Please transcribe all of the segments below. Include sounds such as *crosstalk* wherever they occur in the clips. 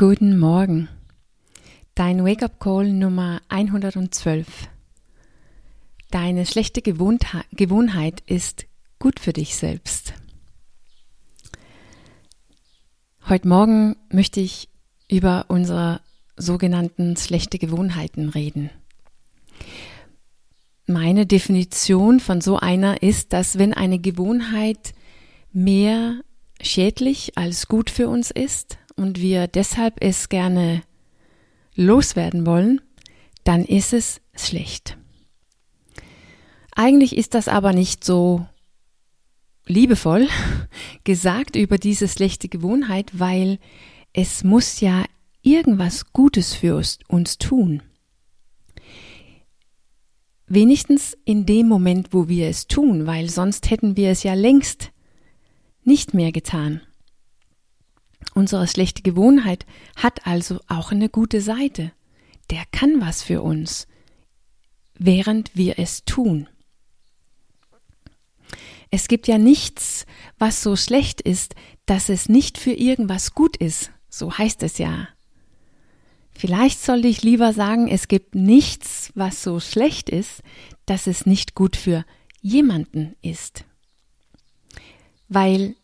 Guten Morgen. Dein Wake-up-Call Nummer 112. Deine schlechte Gewohnheit ist gut für dich selbst. Heute Morgen möchte ich über unsere sogenannten schlechte Gewohnheiten reden. Meine Definition von so einer ist, dass wenn eine Gewohnheit mehr schädlich als gut für uns ist und wir deshalb es gerne loswerden wollen, dann ist es schlecht. Eigentlich ist das aber nicht so liebevoll *laughs* gesagt über diese schlechte Gewohnheit, weil es muss ja irgendwas Gutes für uns, tun. Wenigstens in dem Moment, wo wir es tun, weil sonst hätten wir es ja längst nicht mehr getan. Unsere schlechte Gewohnheit hat also auch eine gute Seite. Der kann was für uns, während wir es tun. Es gibt ja nichts, was so schlecht ist, dass es nicht für irgendwas gut ist. So heißt es ja. Vielleicht sollte ich lieber sagen, es gibt nichts, was so schlecht ist, dass es nicht gut für jemanden ist. Weil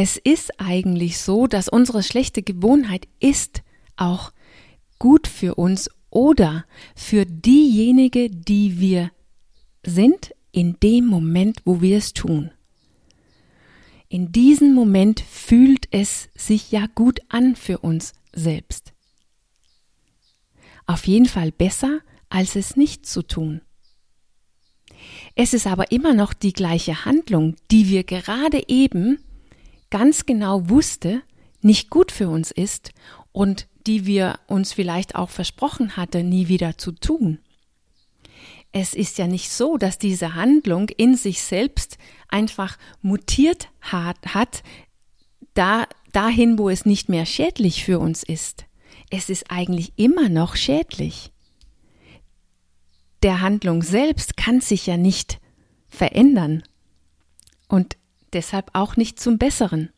es ist eigentlich so, dass unsere schlechte Gewohnheit ist auch gut für uns oder für diejenige, die wir sind, in dem Moment, wo wir es tun. In diesem Moment fühlt es sich ja gut an für uns selbst. Auf jeden Fall besser, als es nicht zu tun. Es ist aber immer noch die gleiche Handlung, die wir gerade eben ganz genau wusste, nicht gut für uns ist und die wir uns vielleicht auch versprochen hatte, nie wieder zu tun. Es ist ja nicht so, dass diese Handlung in sich selbst einfach mutiert hat, hat da, dahin, wo es nicht mehr schädlich für uns ist. Es ist eigentlich immer noch schädlich. Der Handlung selbst kann sich ja nicht verändern. Und deshalb auch nicht zum Besseren.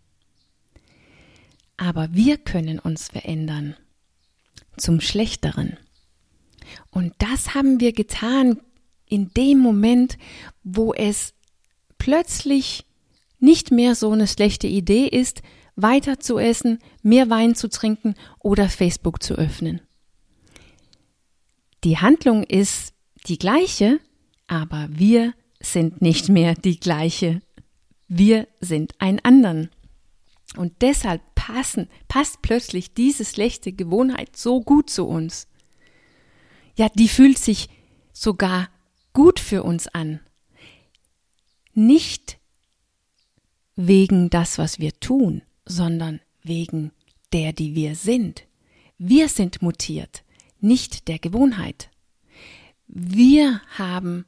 Aber wir können uns verändern zum Schlechteren. Und das haben wir getan in dem Moment, wo es plötzlich nicht mehr so eine schlechte Idee ist, weiter zu essen, mehr Wein zu trinken oder Facebook zu öffnen. Die Handlung ist die gleiche, aber wir sind nicht mehr die gleiche wir sind ein anderen. Und deshalb passen, passt plötzlich diese schlechte Gewohnheit so gut zu uns. Ja, die fühlt sich sogar gut für uns an. Nicht wegen das, was wir tun, sondern wegen der, die wir sind. Wir sind mutiert, nicht der Gewohnheit. Wir haben,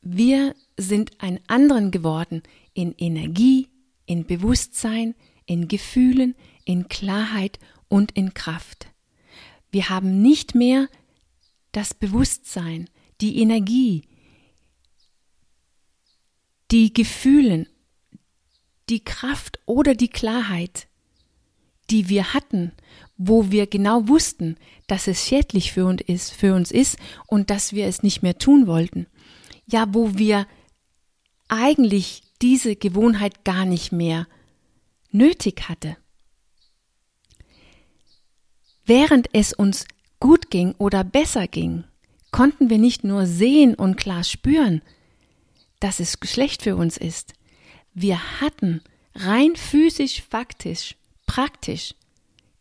wir sind ein anderen geworden in Energie, in Bewusstsein, in Gefühlen, in Klarheit und in Kraft. Wir haben nicht mehr das Bewusstsein, die Energie, die Gefühlen, die Kraft oder die Klarheit, die wir hatten, wo wir genau wussten, dass es schädlich für uns ist, für uns ist und dass wir es nicht mehr tun wollten. Ja, wo wir eigentlich diese Gewohnheit gar nicht mehr nötig hatte. Während es uns gut ging oder besser ging, konnten wir nicht nur sehen und klar spüren, dass es schlecht für uns ist. Wir hatten rein physisch, faktisch, praktisch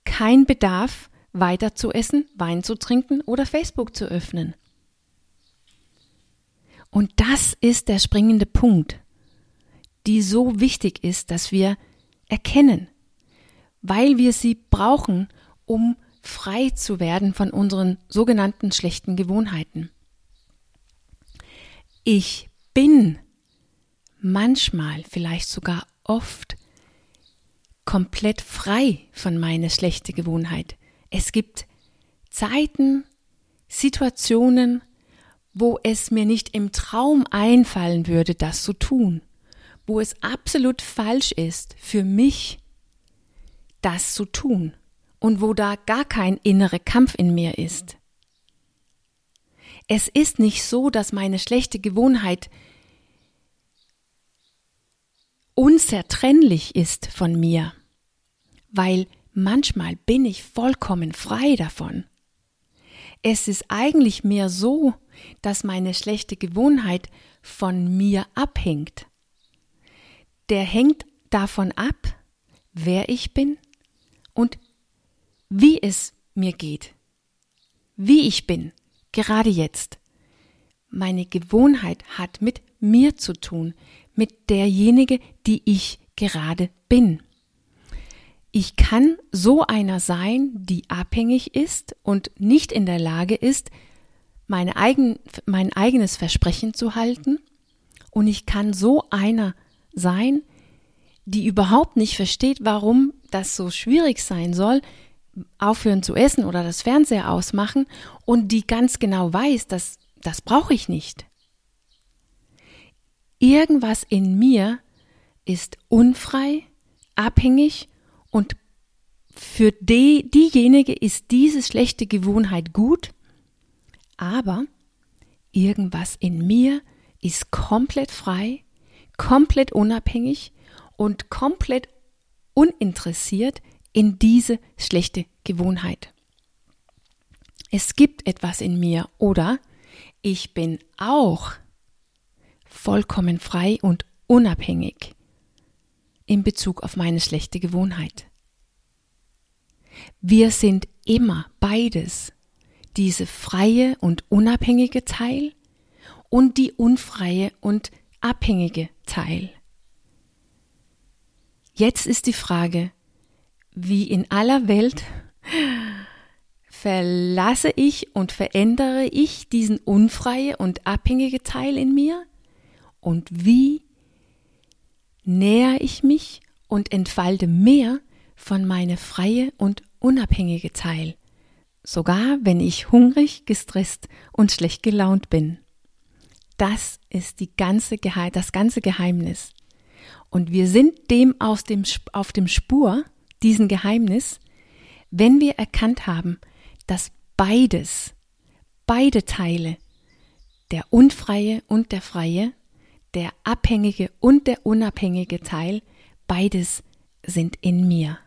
kein Bedarf, weiter zu essen, Wein zu trinken oder Facebook zu öffnen. Und das ist der springende Punkt, die so wichtig ist, dass wir erkennen, weil wir sie brauchen, um frei zu werden von unseren sogenannten schlechten Gewohnheiten. Ich bin manchmal, vielleicht sogar oft, komplett frei von meiner schlechten Gewohnheit. Es gibt Zeiten, Situationen, wo es mir nicht im Traum einfallen würde, das zu tun, wo es absolut falsch ist für mich, das zu tun und wo da gar kein innerer Kampf in mir ist. Es ist nicht so, dass meine schlechte Gewohnheit unzertrennlich ist von mir, weil manchmal bin ich vollkommen frei davon. Es ist eigentlich mehr so, dass meine schlechte Gewohnheit von mir abhängt. Der hängt davon ab, wer ich bin und wie es mir geht, wie ich bin, gerade jetzt. Meine Gewohnheit hat mit mir zu tun, mit derjenige, die ich gerade bin. Ich kann so einer sein, die abhängig ist und nicht in der Lage ist, meine eigen, mein eigenes Versprechen zu halten. Und ich kann so einer sein, die überhaupt nicht versteht, warum das so schwierig sein soll, aufhören zu essen oder das Fernseher ausmachen und die ganz genau weiß, dass das brauche ich nicht. Irgendwas in mir ist unfrei, abhängig und für die, diejenige ist diese schlechte Gewohnheit gut, aber irgendwas in mir ist komplett frei, komplett unabhängig und komplett uninteressiert in diese schlechte Gewohnheit. Es gibt etwas in mir oder ich bin auch vollkommen frei und unabhängig in Bezug auf meine schlechte Gewohnheit. Wir sind immer beides, diese freie und unabhängige Teil und die unfreie und abhängige Teil. Jetzt ist die Frage, wie in aller Welt verlasse ich und verändere ich diesen unfreie und abhängige Teil in mir und wie nähere ich mich und entfalte mehr von meine freie und unabhängige Teil, sogar wenn ich hungrig, gestresst und schlecht gelaunt bin. Das ist die ganze Geheim das ganze Geheimnis. Und wir sind dem aus dem auf dem Spur diesen Geheimnis, wenn wir erkannt haben, dass beides, beide Teile, der unfreie und der freie, der abhängige und der unabhängige Teil, beides sind in mir.